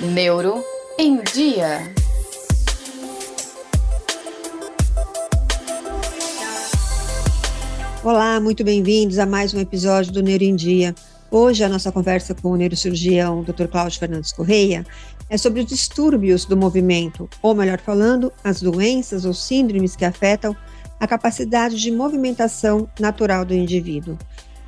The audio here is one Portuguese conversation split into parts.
Neuro em Dia. Olá, muito bem-vindos a mais um episódio do Neuro em Dia. Hoje a nossa conversa com o neurocirurgião Dr. Cláudio Fernandes Correia é sobre os distúrbios do movimento, ou melhor falando, as doenças ou síndromes que afetam a capacidade de movimentação natural do indivíduo.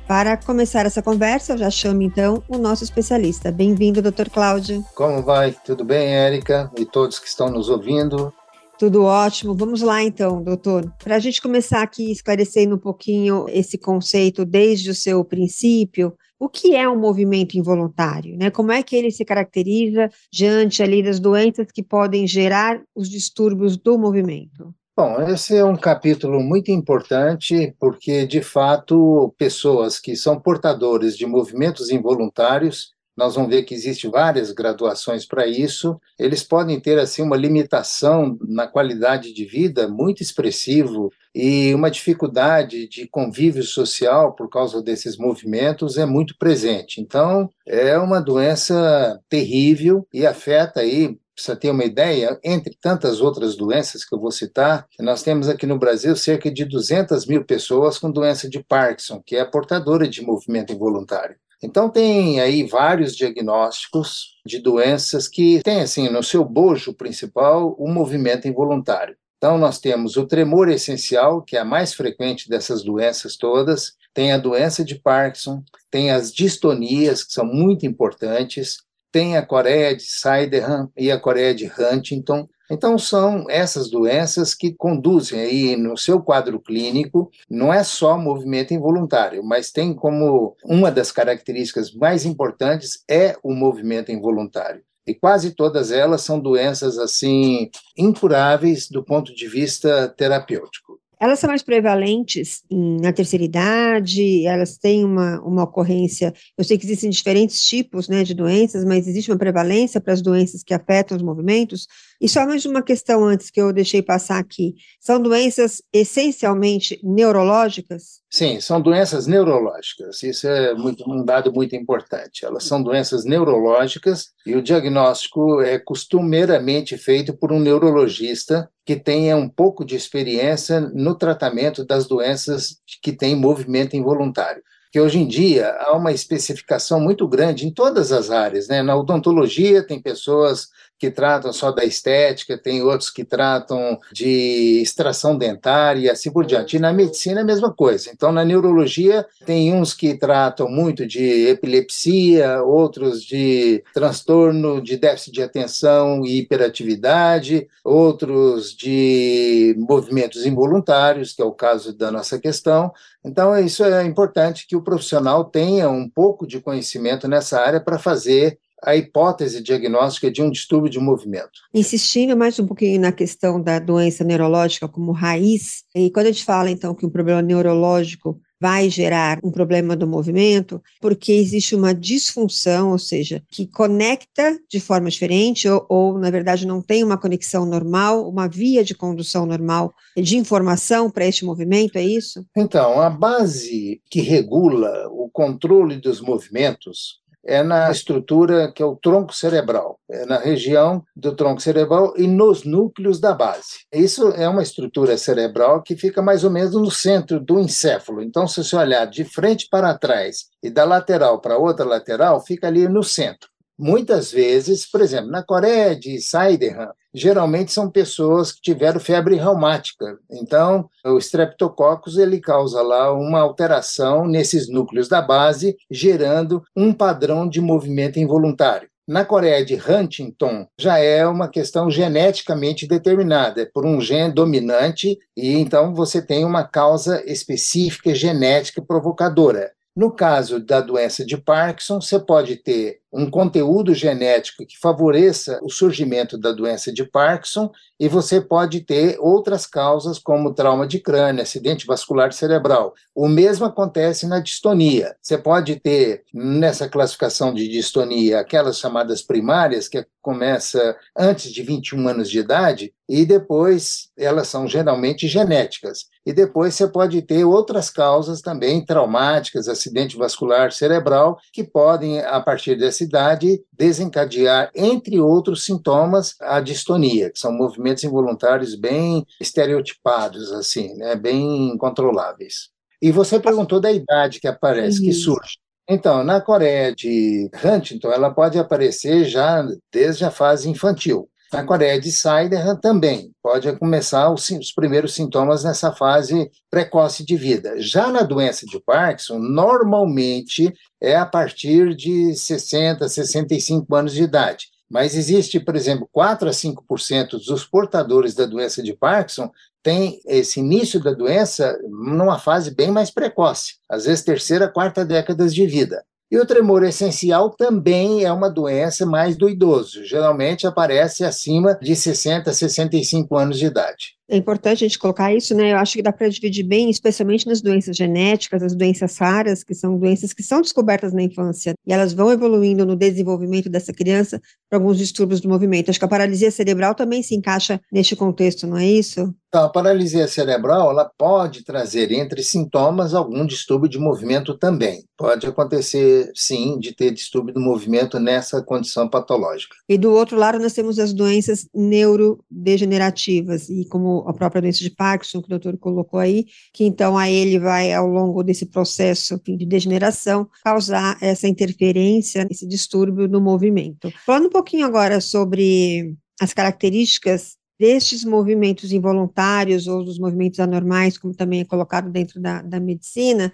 Para começar essa conversa, eu já chamo então o nosso especialista. Bem-vindo, Dr. Cláudio. Como vai? Tudo bem, Érica? E todos que estão nos ouvindo? Tudo ótimo. Vamos lá então, doutor. Para a gente começar aqui esclarecendo um pouquinho esse conceito desde o seu princípio, o que é um movimento involuntário? Né? Como é que ele se caracteriza diante ali das doenças que podem gerar os distúrbios do movimento? Bom, esse é um capítulo muito importante porque, de fato, pessoas que são portadores de movimentos involuntários, nós vamos ver que existem várias graduações para isso, eles podem ter assim uma limitação na qualidade de vida muito expressivo e uma dificuldade de convívio social por causa desses movimentos é muito presente. Então, é uma doença terrível e afeta aí você ter uma ideia, entre tantas outras doenças que eu vou citar, nós temos aqui no Brasil cerca de 200 mil pessoas com doença de Parkinson, que é portadora de movimento involuntário. Então tem aí vários diagnósticos de doenças que têm assim no seu bojo principal o movimento involuntário. Então nós temos o tremor essencial, que é a mais frequente dessas doenças todas, tem a doença de Parkinson, tem as distonias que são muito importantes, tem a Coreia de Sydenham e a Coreia de Huntington. Então, são essas doenças que conduzem aí no seu quadro clínico, não é só movimento involuntário, mas tem como uma das características mais importantes é o movimento involuntário. E quase todas elas são doenças assim incuráveis do ponto de vista terapêutico. Elas são mais prevalentes na terceira idade, elas têm uma, uma ocorrência. Eu sei que existem diferentes tipos né, de doenças, mas existe uma prevalência para as doenças que afetam os movimentos. E só mais uma questão antes que eu deixei passar aqui: são doenças essencialmente neurológicas? Sim, são doenças neurológicas. Isso é muito, um dado muito importante. Elas são doenças neurológicas e o diagnóstico é costumeiramente feito por um neurologista que tenha um pouco de experiência no tratamento das doenças que têm movimento involuntário que hoje em dia há uma especificação muito grande em todas as áreas. Né? Na odontologia, tem pessoas que tratam só da estética, tem outros que tratam de extração dentária e assim por diante. E na medicina é a mesma coisa. Então, na neurologia, tem uns que tratam muito de epilepsia, outros de transtorno de déficit de atenção e hiperatividade, outros de movimentos involuntários, que é o caso da nossa questão. Então, isso é importante que o profissional tenha um pouco de conhecimento nessa área para fazer a hipótese diagnóstica de um distúrbio de movimento. Insistindo mais um pouquinho na questão da doença neurológica como raiz, e quando a gente fala então que um problema neurológico vai gerar um problema do movimento, porque existe uma disfunção, ou seja, que conecta de forma diferente, ou, ou, na verdade não tem uma conexão normal, uma via de condução normal de informação para este movimento, é isso? Então, a base que regula o controle dos movimentos é na estrutura que é o tronco cerebral, é na região do tronco cerebral e nos núcleos da base. Isso é uma estrutura cerebral que fica mais ou menos no centro do encéfalo. Então, se você olhar de frente para trás e da lateral para outra lateral, fica ali no centro. Muitas vezes, por exemplo, na Coreia de Sydenham, geralmente são pessoas que tiveram febre reumática. Então, o streptococcus ele causa lá uma alteração nesses núcleos da base, gerando um padrão de movimento involuntário. Na Coreia de Huntington, já é uma questão geneticamente determinada, é por um gene dominante, e então você tem uma causa específica genética provocadora. No caso da doença de Parkinson, você pode ter um conteúdo genético que favoreça o surgimento da doença de Parkinson, e você pode ter outras causas, como trauma de crânio, acidente vascular cerebral. O mesmo acontece na distonia. Você pode ter, nessa classificação de distonia, aquelas chamadas primárias, que começa antes de 21 anos de idade, e depois elas são geralmente genéticas. E depois você pode ter outras causas também traumáticas, acidente vascular cerebral, que podem, a partir dessa idade, desencadear, entre outros sintomas, a distonia, que são movimentos involuntários bem estereotipados, assim, né, bem incontroláveis. E você perguntou da idade que aparece, que surge. Então, na Coreia de Huntington, ela pode aparecer já desde a fase infantil. Na Coreia de Siderham também pode começar os, os, primeiros sintomas nessa fase precoce de vida. Já na doença de Parkinson, normalmente é a partir de 60, 65 anos de idade. Mas existe, por exemplo, 4 a 5% dos portadores da doença de Parkinson tem esse início da doença numa fase bem mais precoce, às vezes terceira, quarta décadas de vida. E o tremor essencial também é uma doença mais do idoso, geralmente aparece acima de 60, 65 anos de idade. É importante a gente colocar isso, né? Eu acho que dá para dividir bem, especialmente nas doenças genéticas, as doenças raras, que são doenças que são descobertas na infância e elas vão evoluindo no desenvolvimento dessa criança para alguns distúrbios do movimento. Acho que a paralisia cerebral também se encaixa neste contexto, não é isso? Então, a paralisia cerebral ela pode trazer entre sintomas algum distúrbio de movimento também. Pode acontecer, sim, de ter distúrbio do movimento nessa condição patológica. E do outro lado, nós temos as doenças neurodegenerativas, e como a própria doença de Parkinson, que o doutor colocou aí, que então aí ele vai, ao longo desse processo de degeneração, causar essa interferência, esse distúrbio no movimento. Falando um pouquinho agora sobre as características destes movimentos involuntários ou dos movimentos anormais, como também é colocado dentro da, da medicina,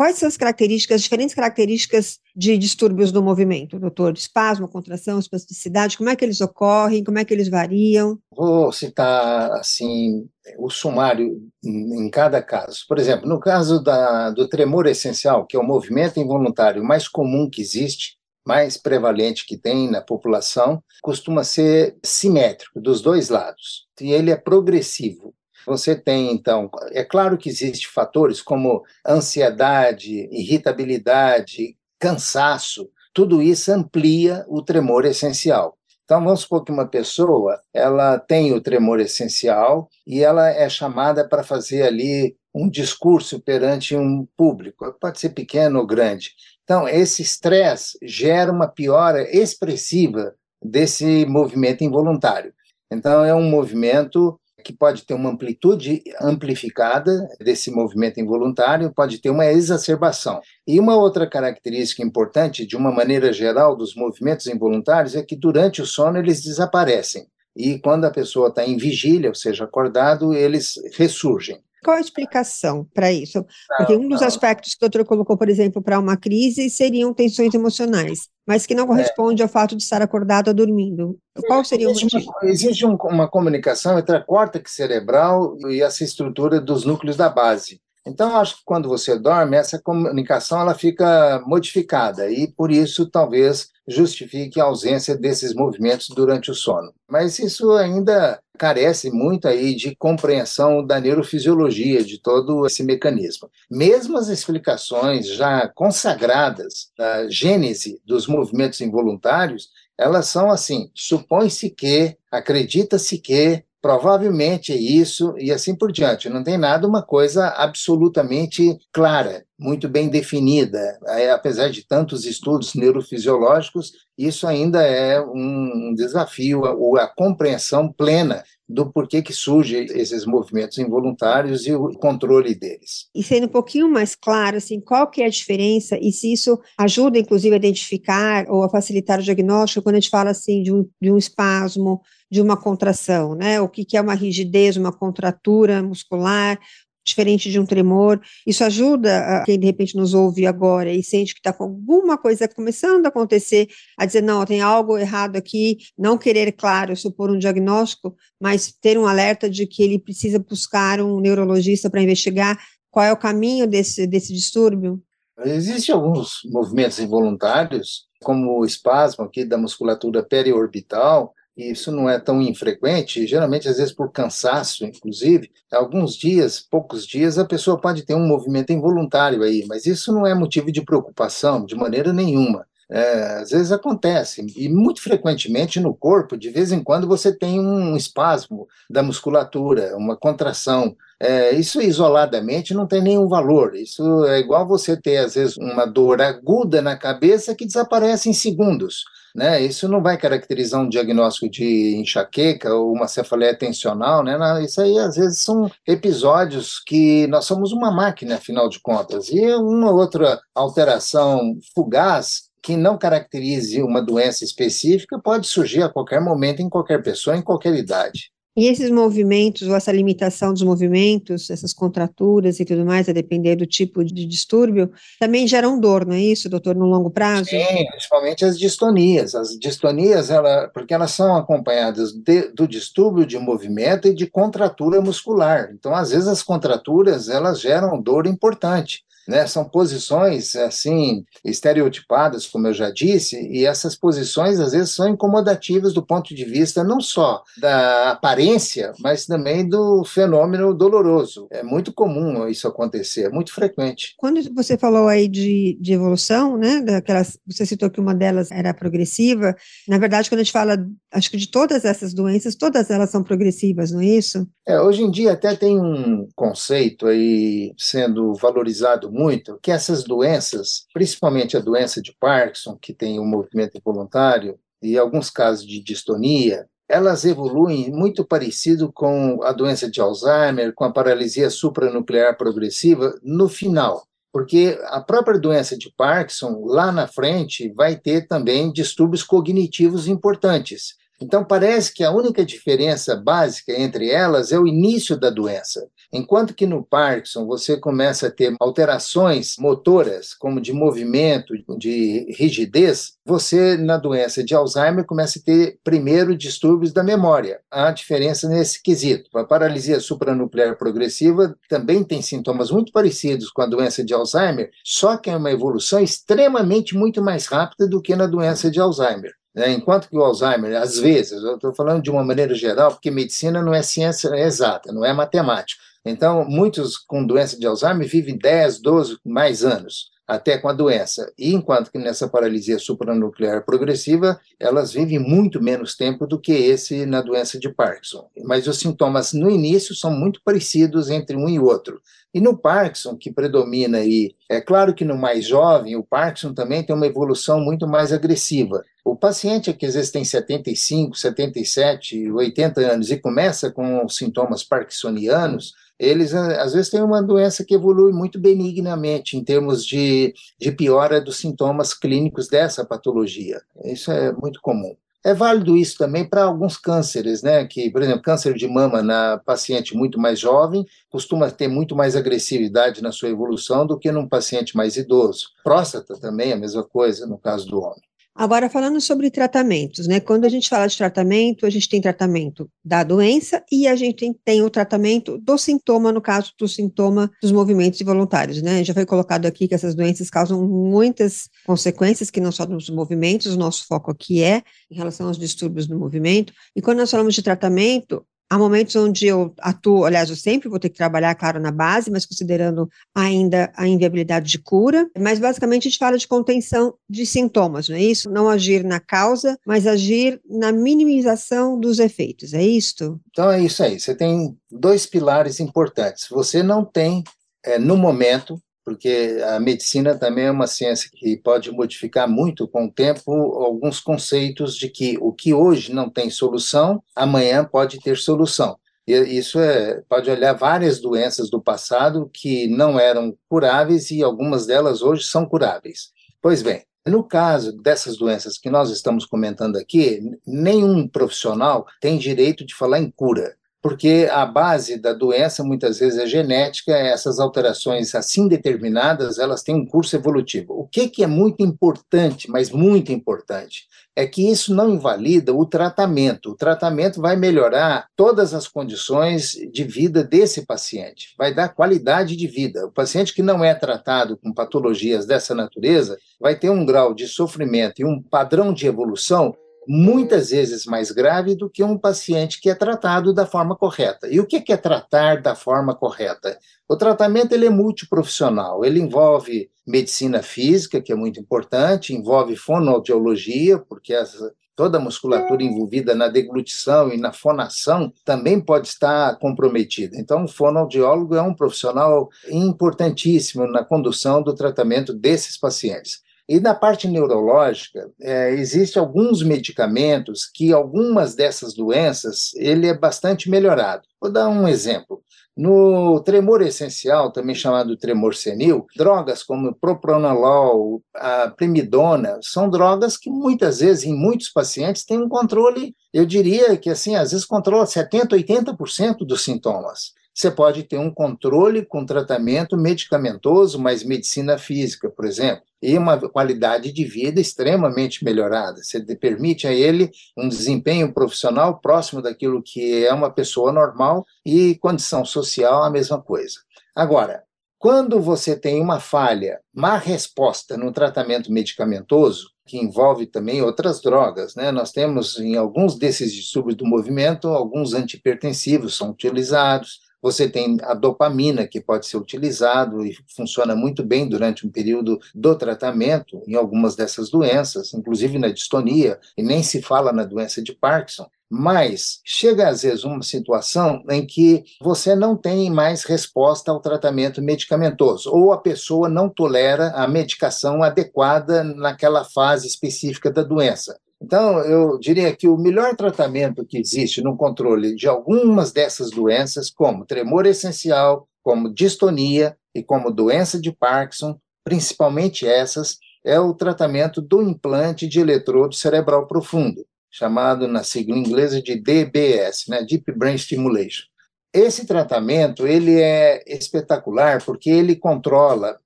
Quais são as características, as diferentes características de distúrbios do movimento, doutor? Espasmo, contração, espasticidade, como é que eles ocorrem, como é que eles variam? Vou citar, assim, o sumário em cada caso. Por exemplo, no caso da, do tremor essencial, que é o movimento involuntário mais comum que existe, mais prevalente que tem na população, costuma ser simétrico, dos dois lados. E ele é progressivo. Você tem, então, é claro que existem fatores como ansiedade, irritabilidade, cansaço, tudo isso amplia o tremor essencial. Então, vamos supor que uma pessoa ela tem o tremor essencial e ela é chamada para fazer ali um discurso perante um público, pode ser pequeno ou grande. Então, esse estresse gera uma piora expressiva desse movimento involuntário. Então, é um movimento que pode ter uma amplitude amplificada desse movimento involuntário, pode ter uma exacerbação. E uma outra característica importante, de uma maneira geral, dos movimentos involuntários é que durante o sono eles desaparecem. E quando a pessoa está em vigília, ou seja, acordado, eles ressurgem. Qual a explicação para isso? Porque um dos aspectos que o doutor colocou, por exemplo, para uma crise seriam tensões emocionais, mas que não é. corresponde ao fato de estar acordado ou dormindo. Qual seria o motivo? Uma, existe um, uma comunicação entre a córtex cerebral e essa estrutura dos núcleos da base. Então, acho que quando você dorme, essa comunicação ela fica modificada e, por isso, talvez justifique a ausência desses movimentos durante o sono. Mas isso ainda carece muito aí de compreensão da neurofisiologia de todo esse mecanismo. Mesmo as explicações já consagradas da gênese dos movimentos involuntários, elas são assim: supõe-se que, acredita-se que, provavelmente é isso e assim por diante. Não tem nada uma coisa absolutamente clara, muito bem definida. Apesar de tantos estudos neurofisiológicos, isso ainda é um desafio, ou a compreensão plena do porquê que surgem esses movimentos involuntários e o controle deles. E sendo um pouquinho mais claro, assim, qual que é a diferença e se isso ajuda, inclusive, a identificar ou a facilitar o diagnóstico quando a gente fala, assim, de um, de um espasmo, de uma contração, né? O que, que é uma rigidez, uma contratura muscular, diferente de um tremor. Isso ajuda a quem de repente nos ouve agora e sente que está com alguma coisa começando a acontecer, a dizer, não, tem algo errado aqui, não querer, claro, supor um diagnóstico, mas ter um alerta de que ele precisa buscar um neurologista para investigar qual é o caminho desse, desse distúrbio? Existem alguns movimentos involuntários como o espasmo aqui da musculatura periorbital, e isso não é tão infrequente, geralmente, às vezes, por cansaço, inclusive, alguns dias, poucos dias, a pessoa pode ter um movimento involuntário aí, mas isso não é motivo de preocupação de maneira nenhuma. É, às vezes acontece, e muito frequentemente no corpo, de vez em quando você tem um espasmo da musculatura, uma contração. É, isso isoladamente não tem nenhum valor. Isso é igual você ter, às vezes, uma dor aguda na cabeça que desaparece em segundos. Né? Isso não vai caracterizar um diagnóstico de enxaqueca ou uma cefaleia tensional, né? Isso aí às vezes são episódios que nós somos uma máquina, afinal de contas, e uma outra alteração fugaz que não caracterize uma doença específica pode surgir a qualquer momento, em qualquer pessoa, em qualquer idade. E esses movimentos, ou essa limitação dos movimentos, essas contraturas e tudo mais, a depender do tipo de distúrbio, também geram dor, não é isso, doutor, no longo prazo? Sim, principalmente as distonias. As distonias, ela, porque elas são acompanhadas de, do distúrbio de movimento e de contratura muscular. Então, às vezes, as contraturas, elas geram dor importante. Né? São posições assim estereotipadas, como eu já disse, e essas posições às vezes são incomodativas do ponto de vista não só da aparência, mas também do fenômeno doloroso. É muito comum isso acontecer, é muito frequente. Quando você falou aí de, de evolução, né, daquelas, você citou que uma delas era progressiva, na verdade, quando a gente fala, acho que de todas essas doenças, todas elas são progressivas, não é isso? É, hoje em dia até tem um conceito aí sendo valorizado muito que essas doenças, principalmente a doença de Parkinson, que tem o um movimento involuntário, e alguns casos de distonia, elas evoluem muito parecido com a doença de Alzheimer, com a paralisia supranuclear progressiva no final. Porque a própria doença de Parkinson, lá na frente, vai ter também distúrbios cognitivos importantes. Então, parece que a única diferença básica entre elas é o início da doença. Enquanto que no Parkinson você começa a ter alterações motoras, como de movimento, de rigidez, você na doença de Alzheimer começa a ter primeiro distúrbios da memória. Há diferença nesse quesito. A paralisia supranuclear progressiva também tem sintomas muito parecidos com a doença de Alzheimer, só que é uma evolução extremamente muito mais rápida do que na doença de Alzheimer. Né? Enquanto que o Alzheimer, às vezes, eu estou falando de uma maneira geral, porque medicina não é ciência exata, não é matemática. Então, muitos com doença de Alzheimer vivem 10, 12 mais anos, até com a doença. E enquanto que nessa paralisia supranuclear progressiva, elas vivem muito menos tempo do que esse na doença de Parkinson. Mas os sintomas no início são muito parecidos entre um e outro. E no Parkinson, que predomina aí, é claro que no mais jovem, o Parkinson também tem uma evolução muito mais agressiva. O paciente que às vezes tem 75, 77, 80 anos e começa com sintomas parkinsonianos, eles às vezes têm uma doença que evolui muito benignamente em termos de, de piora dos sintomas clínicos dessa patologia. Isso é muito comum. É válido isso também para alguns cânceres, né? Que, por exemplo, câncer de mama na paciente muito mais jovem costuma ter muito mais agressividade na sua evolução do que num paciente mais idoso. Próstata também é a mesma coisa no caso do homem. Agora, falando sobre tratamentos, né? Quando a gente fala de tratamento, a gente tem tratamento da doença e a gente tem, o tratamento do sintoma, no caso do sintoma dos movimentos involuntários, né? Já foi colocado aqui que essas doenças causam muitas consequências, que não só nos movimentos, o nosso foco aqui é em relação aos distúrbios do movimento. E quando nós falamos de tratamento, Há momentos onde eu atuo, aliás, eu sempre vou ter que trabalhar, claro, na base, mas considerando ainda a inviabilidade de cura. Mas basicamente a gente fala de contenção de sintomas, não é isso? Não agir na causa, mas agir na minimização dos efeitos, é isto? Então é isso aí. Você tem dois pilares importantes. Você não tem, é, no momento, porque a medicina também é uma ciência que pode modificar muito com o tempo alguns conceitos de que o que hoje não tem solução, amanhã pode ter solução. E isso é, pode olhar várias doenças do passado que não eram curáveis e algumas delas hoje são curáveis. Pois bem, no caso dessas doenças que nós estamos comentando aqui, nenhum profissional tem direito de falar em cura. Porque a base da doença muitas vezes é genética, essas alterações assim determinadas, elas têm um curso evolutivo. O que, que é muito importante, mas muito importante, é que isso não invalida o tratamento. O tratamento vai melhorar todas as condições de vida desse paciente, vai dar qualidade de vida. O paciente que não é tratado com patologias dessa natureza vai ter um grau de sofrimento e um padrão de evolução muitas vezes mais grave do que um paciente que é tratado da forma correta. E o que é tratar da forma correta? O tratamento ele é multiprofissional, ele envolve medicina física, que é muito importante, envolve fonoaudiologia, porque essa, toda a musculatura envolvida na deglutição e na fonação também pode estar comprometida. Então, o fonoaudiólogo é um profissional importantíssimo na condução do tratamento desses pacientes. E na parte neurológica, é, existem alguns medicamentos que algumas dessas doenças ele é bastante melhorado. Vou dar um exemplo. No tremor essencial, também chamado tremor senil, drogas como propranolol, a primidona, são drogas que muitas vezes, em muitos pacientes, têm um controle, eu diria que assim, às vezes controla 70%, 80% dos sintomas você pode ter um controle com tratamento medicamentoso, mas medicina física, por exemplo, e uma qualidade de vida extremamente melhorada. Você permite a ele um desempenho profissional próximo daquilo que é uma pessoa normal e condição social a mesma coisa. Agora, quando você tem uma falha, má resposta no tratamento medicamentoso, que envolve também outras drogas, né? Nós temos em alguns desses distúrbios do movimento, alguns antipertensivos são utilizados, você tem a dopamina, que pode ser utilizado e funciona muito bem durante um período do tratamento em algumas dessas doenças, inclusive na distonia, e nem se fala na doença de Parkinson. Mas chega às vezes uma situação em que você não tem mais resposta ao tratamento medicamentoso, ou a pessoa não tolera a medicação adequada naquela fase específica da doença. Então, eu diria que o melhor tratamento que existe no controle de algumas dessas doenças, como tremor essencial, como distonia e como doença de Parkinson, principalmente essas, é o tratamento do implante de eletrodo cerebral profundo, chamado na sigla inglesa de DBS, né, Deep Brain Stimulation. Esse tratamento ele é espetacular porque ele controla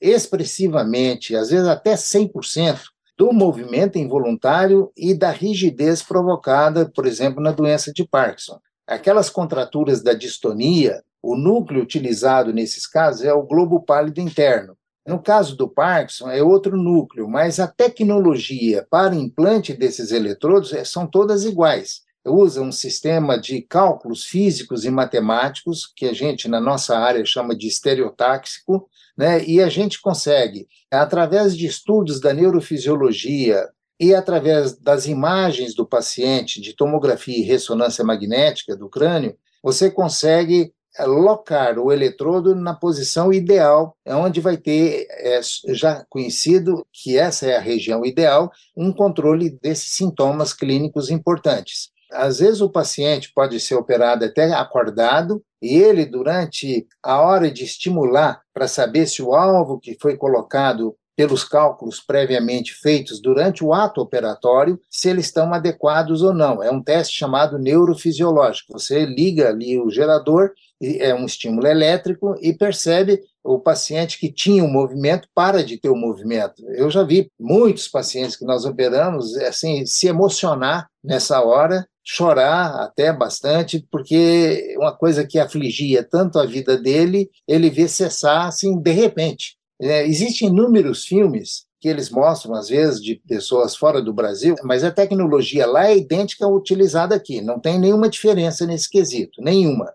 expressivamente, às vezes até 100%, do movimento involuntário e da rigidez provocada, por exemplo, na doença de Parkinson. Aquelas contraturas da distonia, o núcleo utilizado nesses casos é o globo pálido interno. No caso do Parkinson, é outro núcleo, mas a tecnologia para implante desses eletrodos é, são todas iguais. Usa um sistema de cálculos físicos e matemáticos, que a gente, na nossa área, chama de estereotáxico, né? E a gente consegue, através de estudos da neurofisiologia e através das imagens do paciente de tomografia e ressonância magnética do crânio, você consegue eh, locar o eletrodo na posição ideal, onde vai ter, é, já conhecido que essa é a região ideal, um controle desses sintomas clínicos importantes. Às vezes o paciente pode ser operado até acordado, e ele, durante a hora de estimular para saber se o alvo que foi colocado pelos cálculos previamente feitos durante o ato operatório, se eles estão adequados ou não. É um teste chamado neurofisiológico. Você liga ali o gerador, é um estímulo elétrico, e percebe o paciente que tinha um movimento para de ter o um movimento. Eu já vi muitos pacientes que nós operamos assim se emocionar nessa hora chorar até bastante, porque uma coisa que afligia tanto a vida dele, ele vê cessar assim de repente. É, existem inúmeros filmes que eles mostram, às vezes, de pessoas fora do Brasil, mas a tecnologia lá é idêntica à utilizada aqui, não tem nenhuma diferença nesse quesito, nenhuma.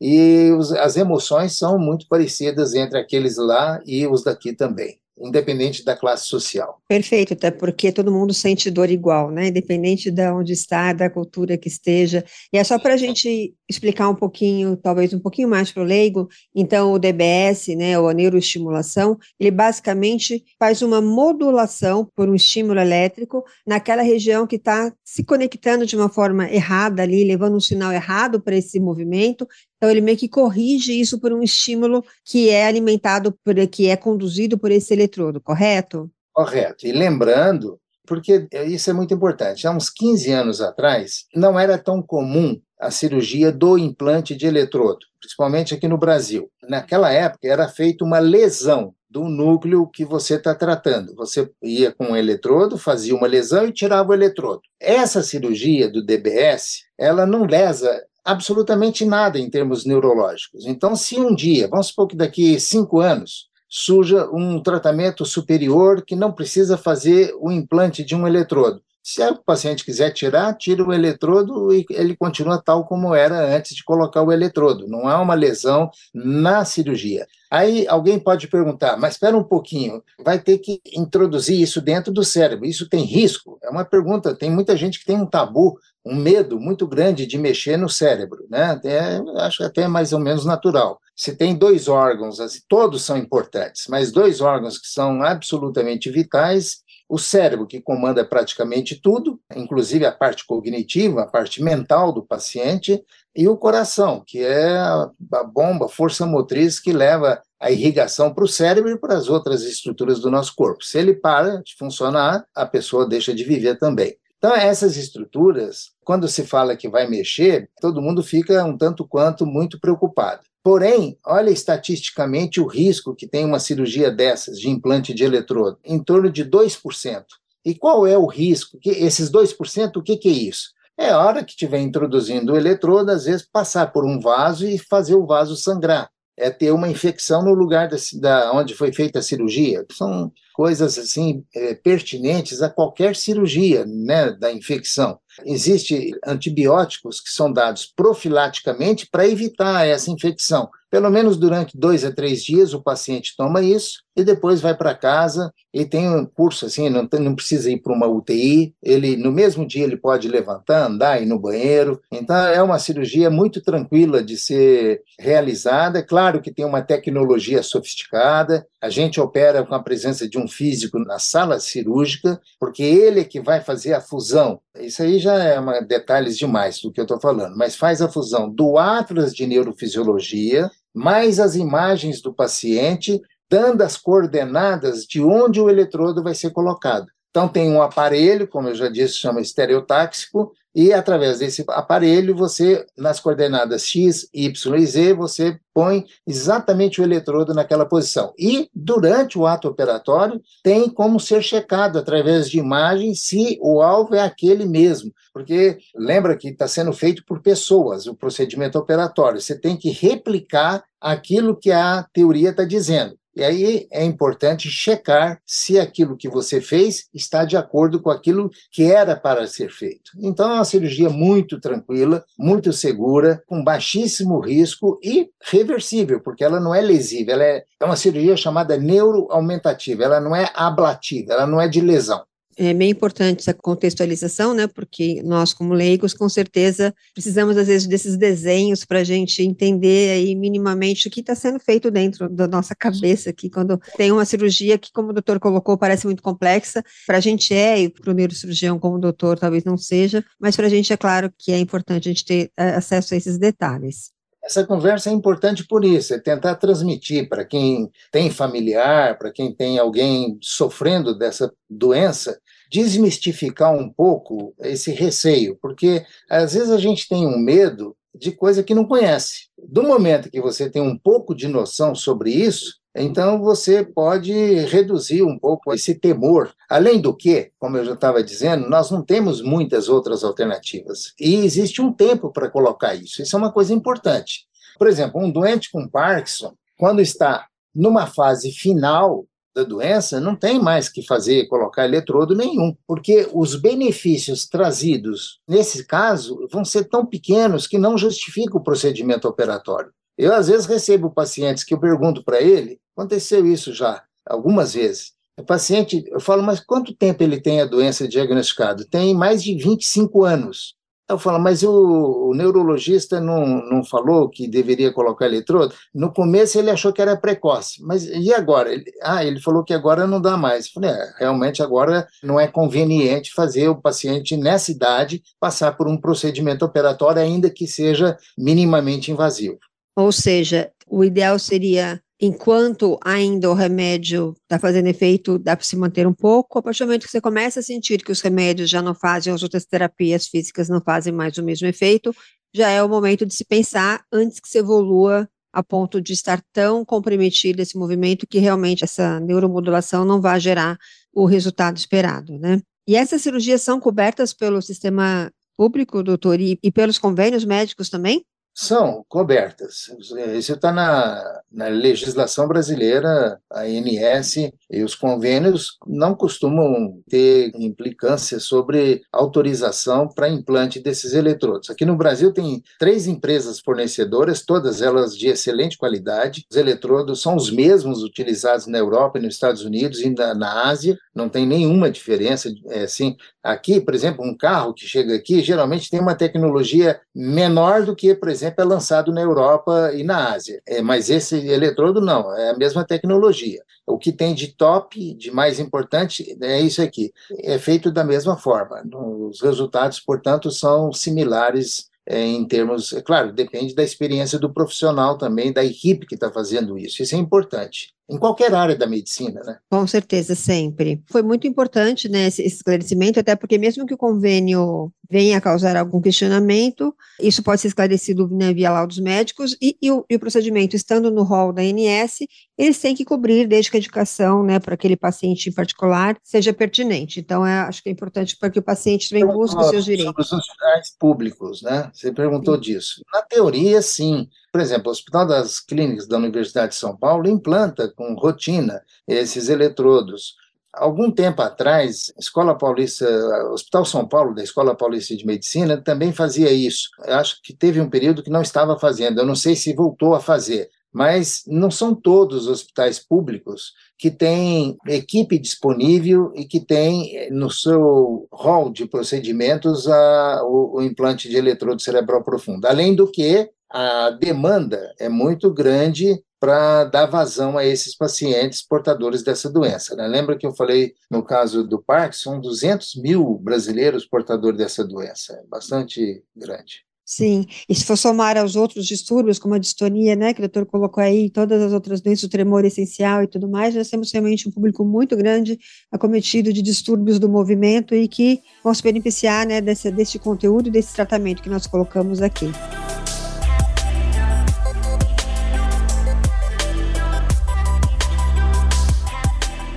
E os, as emoções são muito parecidas entre aqueles lá e os daqui também independente da classe social. Perfeito, até porque todo mundo sente dor igual, né? Independente de onde está, da cultura que esteja. E é só para a gente explicar um pouquinho, talvez um pouquinho mais para o leigo. Então, o DBS, né, ou a neuroestimulação, ele basicamente faz uma modulação por um estímulo elétrico naquela região que está se conectando de uma forma errada ali, levando um sinal errado para esse movimento então, ele meio que corrige isso por um estímulo que é alimentado, por, que é conduzido por esse eletrodo, correto? Correto. E lembrando, porque isso é muito importante, há uns 15 anos atrás, não era tão comum a cirurgia do implante de eletrodo, principalmente aqui no Brasil. Naquela época era feita uma lesão do núcleo que você está tratando. Você ia com um eletrodo, fazia uma lesão e tirava o eletrodo. Essa cirurgia do DBS, ela não lesa absolutamente nada em termos neurológicos. Então, se um dia, vamos supor que daqui cinco anos, surja um tratamento superior que não precisa fazer o implante de um eletrodo. Se o paciente quiser tirar, tira o eletrodo e ele continua tal como era antes de colocar o eletrodo. Não há uma lesão na cirurgia. Aí alguém pode perguntar, mas espera um pouquinho, vai ter que introduzir isso dentro do cérebro. Isso tem risco? É uma pergunta. Tem muita gente que tem um tabu, um medo muito grande de mexer no cérebro, né? Até, acho até mais ou menos natural. Se tem dois órgãos, todos são importantes, mas dois órgãos que são absolutamente vitais o cérebro, que comanda praticamente tudo, inclusive a parte cognitiva, a parte mental do paciente, e o coração, que é a bomba, força motriz que leva a irrigação para o cérebro e para as outras estruturas do nosso corpo. Se ele para de funcionar, a pessoa deixa de viver também. Então, essas estruturas, quando se fala que vai mexer, todo mundo fica um tanto quanto muito preocupado. Porém, olha estatisticamente o risco que tem uma cirurgia dessas, de implante de eletrodo, em torno de 2%. E qual é o risco? Que esses 2%, o que, que é isso? É a hora que estiver introduzindo o eletrodo, às vezes passar por um vaso e fazer o vaso sangrar. É ter uma infecção no lugar da, da onde foi feita a cirurgia. São coisas assim é, pertinentes a qualquer cirurgia né, da infecção. Existem antibióticos que são dados profilaticamente para evitar essa infecção. Pelo menos durante dois a três dias o paciente toma isso e depois vai para casa e tem um curso assim, não, não precisa ir para uma UTI, ele no mesmo dia ele pode levantar, andar, ir no banheiro. Então é uma cirurgia muito tranquila de ser realizada. Claro que tem uma tecnologia sofisticada. A gente opera com a presença de um físico na sala cirúrgica, porque ele é que vai fazer a fusão. Isso aí já é uma, detalhes demais do que eu estou falando, mas faz a fusão do atlas de neurofisiologia mais as imagens do paciente dando as coordenadas de onde o eletrodo vai ser colocado. Então, tem um aparelho, como eu já disse, chama estereotáxico, e através desse aparelho, você, nas coordenadas x, y e z, você põe exatamente o eletrodo naquela posição. E, durante o ato operatório, tem como ser checado através de imagens se o alvo é aquele mesmo. Porque lembra que está sendo feito por pessoas o procedimento operatório. Você tem que replicar aquilo que a teoria está dizendo. E aí é importante checar se aquilo que você fez está de acordo com aquilo que era para ser feito. Então, é uma cirurgia muito tranquila, muito segura, com baixíssimo risco e reversível, porque ela não é lesiva, ela é, é uma cirurgia chamada neuroaumentativa, ela não é ablativa, ela não é de lesão é bem importante essa contextualização, né? Porque nós, como leigos, com certeza precisamos, às vezes, desses desenhos para a gente entender aí minimamente o que está sendo feito dentro da nossa cabeça aqui, quando tem uma cirurgia que, como o doutor colocou, parece muito complexa. Para a gente é, e para o neurocirurgião, como o doutor, talvez não seja, mas para a gente é claro que é importante a gente ter é, acesso a esses detalhes. Essa conversa é importante por isso, é tentar transmitir para quem tem familiar, para quem tem alguém sofrendo dessa doença, desmistificar um pouco esse receio, porque às vezes a gente tem um medo de coisa que não conhece. Do momento que você tem um pouco de noção sobre isso, então você pode reduzir um pouco esse temor. Além do que, como eu já estava dizendo, nós não temos muitas outras alternativas. E existe um tempo para colocar isso. Isso é uma coisa importante. Por exemplo, um doente com Parkinson, quando está numa fase final da doença, não tem mais que fazer, colocar eletrodo nenhum, porque os benefícios trazidos nesse caso vão ser tão pequenos que não justifica o procedimento operatório. Eu, às vezes, recebo pacientes que eu pergunto para ele, aconteceu isso já algumas vezes. O paciente, eu falo, mas quanto tempo ele tem a doença diagnosticada? Tem mais de 25 anos. Eu falo, mas o, o, neurologista não, não falou que deveria colocar eletrodo? No começo ele achou que era precoce, mas e agora? Ele, ah, ele falou que agora não dá mais. Eu falei, é, realmente agora não é conveniente fazer o paciente nessa idade passar por um procedimento operatório, ainda que seja minimamente invasivo. Ou seja, o ideal seria enquanto ainda o remédio está fazendo efeito, dá para se manter um pouco. A partir do momento que você começa a sentir que os remédios já não fazem, as outras terapias físicas não fazem mais o mesmo efeito, já é o momento de se pensar antes que se evolua a ponto de estar tão comprometido esse movimento que realmente essa neuromodulação não vai gerar o resultado esperado, né? E essas cirurgias são cobertas pelo sistema público, doutor, e, e pelos convênios médicos também? São cobertas. Isso está na, na, legislação brasileira, a ANS e os convênios não costumam ter implicância sobre autorização para implante desses eletrodos. Aqui no Brasil tem três empresas fornecedoras, todas elas de excelente qualidade. Os eletrodos são os mesmos utilizados na Europa, nos Estados Unidos e na, na Ásia, não tem nenhuma diferença. É, assim, aqui, por exemplo, um carro que chega aqui geralmente tem uma tecnologia menor do que, por exemplo, é lançado na Europa e na Ásia. É, mas esse eletrodo não, é a mesma tecnologia. O que tem de top, de mais importante, é isso aqui. É feito da mesma forma. Os resultados, portanto, são similares é, em termos. É claro, depende da experiência do profissional também, da equipe que está fazendo isso. Isso é importante em qualquer área da medicina, né? Com certeza, sempre. Foi muito importante, né, esse esclarecimento, até porque mesmo que o convênio venha a causar algum questionamento, isso pode ser esclarecido né, via laudos médicos e, e, o, e, o, procedimento estando no rol da ANS, eles têm que cobrir desde que a educação, né, para aquele paciente em particular, seja pertinente. Então, é, acho que é importante para que o paciente também busque os seus direitos. Sobre os hospitais públicos, né? Você perguntou sim. disso. Na teoria, sim. Por exemplo, o Hospital das Clínicas da Universidade de São Paulo implanta com rotina esses eletrodos. Algum tempo atrás, Escola Paulista, Hospital São Paulo, da Escola Paulista de Medicina, também fazia isso. Eu acho que teve um período que não estava fazendo, eu não sei se voltou a fazer, mas não são todos os hospitais públicos que têm equipe disponível e que têm no seu rol de procedimentos a, o, o implante de eletrodo cerebral profundo. Além do que, a demanda é muito grande para dar vazão a esses pacientes portadores dessa doença. Né? Lembra que eu falei no caso do Parkinson, 200 mil brasileiros portadores dessa doença, é bastante grande. Sim, e se for somar aos outros distúrbios, como a distonia, né, que o doutor colocou aí, todas as outras doenças, o tremor essencial e tudo mais, nós temos realmente um público muito grande acometido de distúrbios do movimento e que vão se beneficiar, né, desse, desse conteúdo, desse tratamento que nós colocamos aqui.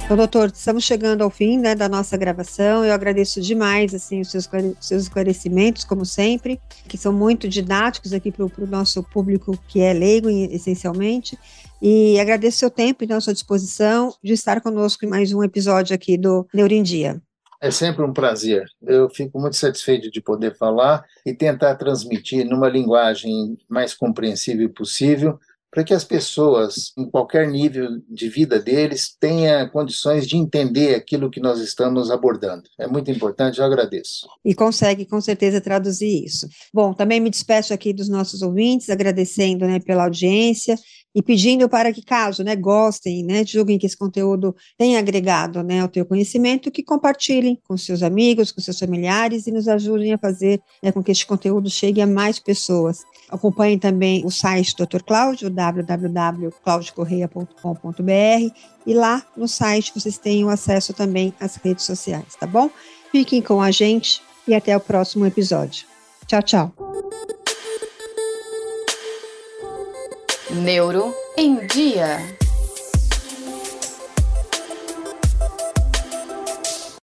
Então, doutor, estamos chegando ao fim né, da nossa gravação. Eu agradeço demais assim, os seus, esclarecimentos, como sempre, que são muito didáticos aqui para o nosso público que é leigo, essencialmente. E agradeço seu tempo e então, sua disposição de estar conosco em mais um episódio aqui do Neurindia. É sempre um prazer. Eu fico muito satisfeito de poder falar e tentar transmitir numa linguagem mais compreensível possível para que as pessoas, em qualquer nível de vida deles, tenham condições de entender aquilo que nós estamos abordando. É muito importante, eu agradeço. E consegue, com certeza, traduzir isso. Bom, também me despeço aqui dos nossos ouvintes, agradecendo né, pela audiência e pedindo para que, caso né, gostem, né, julguem que esse conteúdo tenha agregado né, ao teu conhecimento, que compartilhem com seus amigos, com seus familiares e nos ajudem a fazer né, com que este conteúdo chegue a mais pessoas. Acompanhem também o site do Dr. Cláudio, www.claudiocorreia.com.br e lá no site vocês tenham acesso também às redes sociais, tá bom? Fiquem com a gente e até o próximo episódio. Tchau, tchau. Neuro em Dia.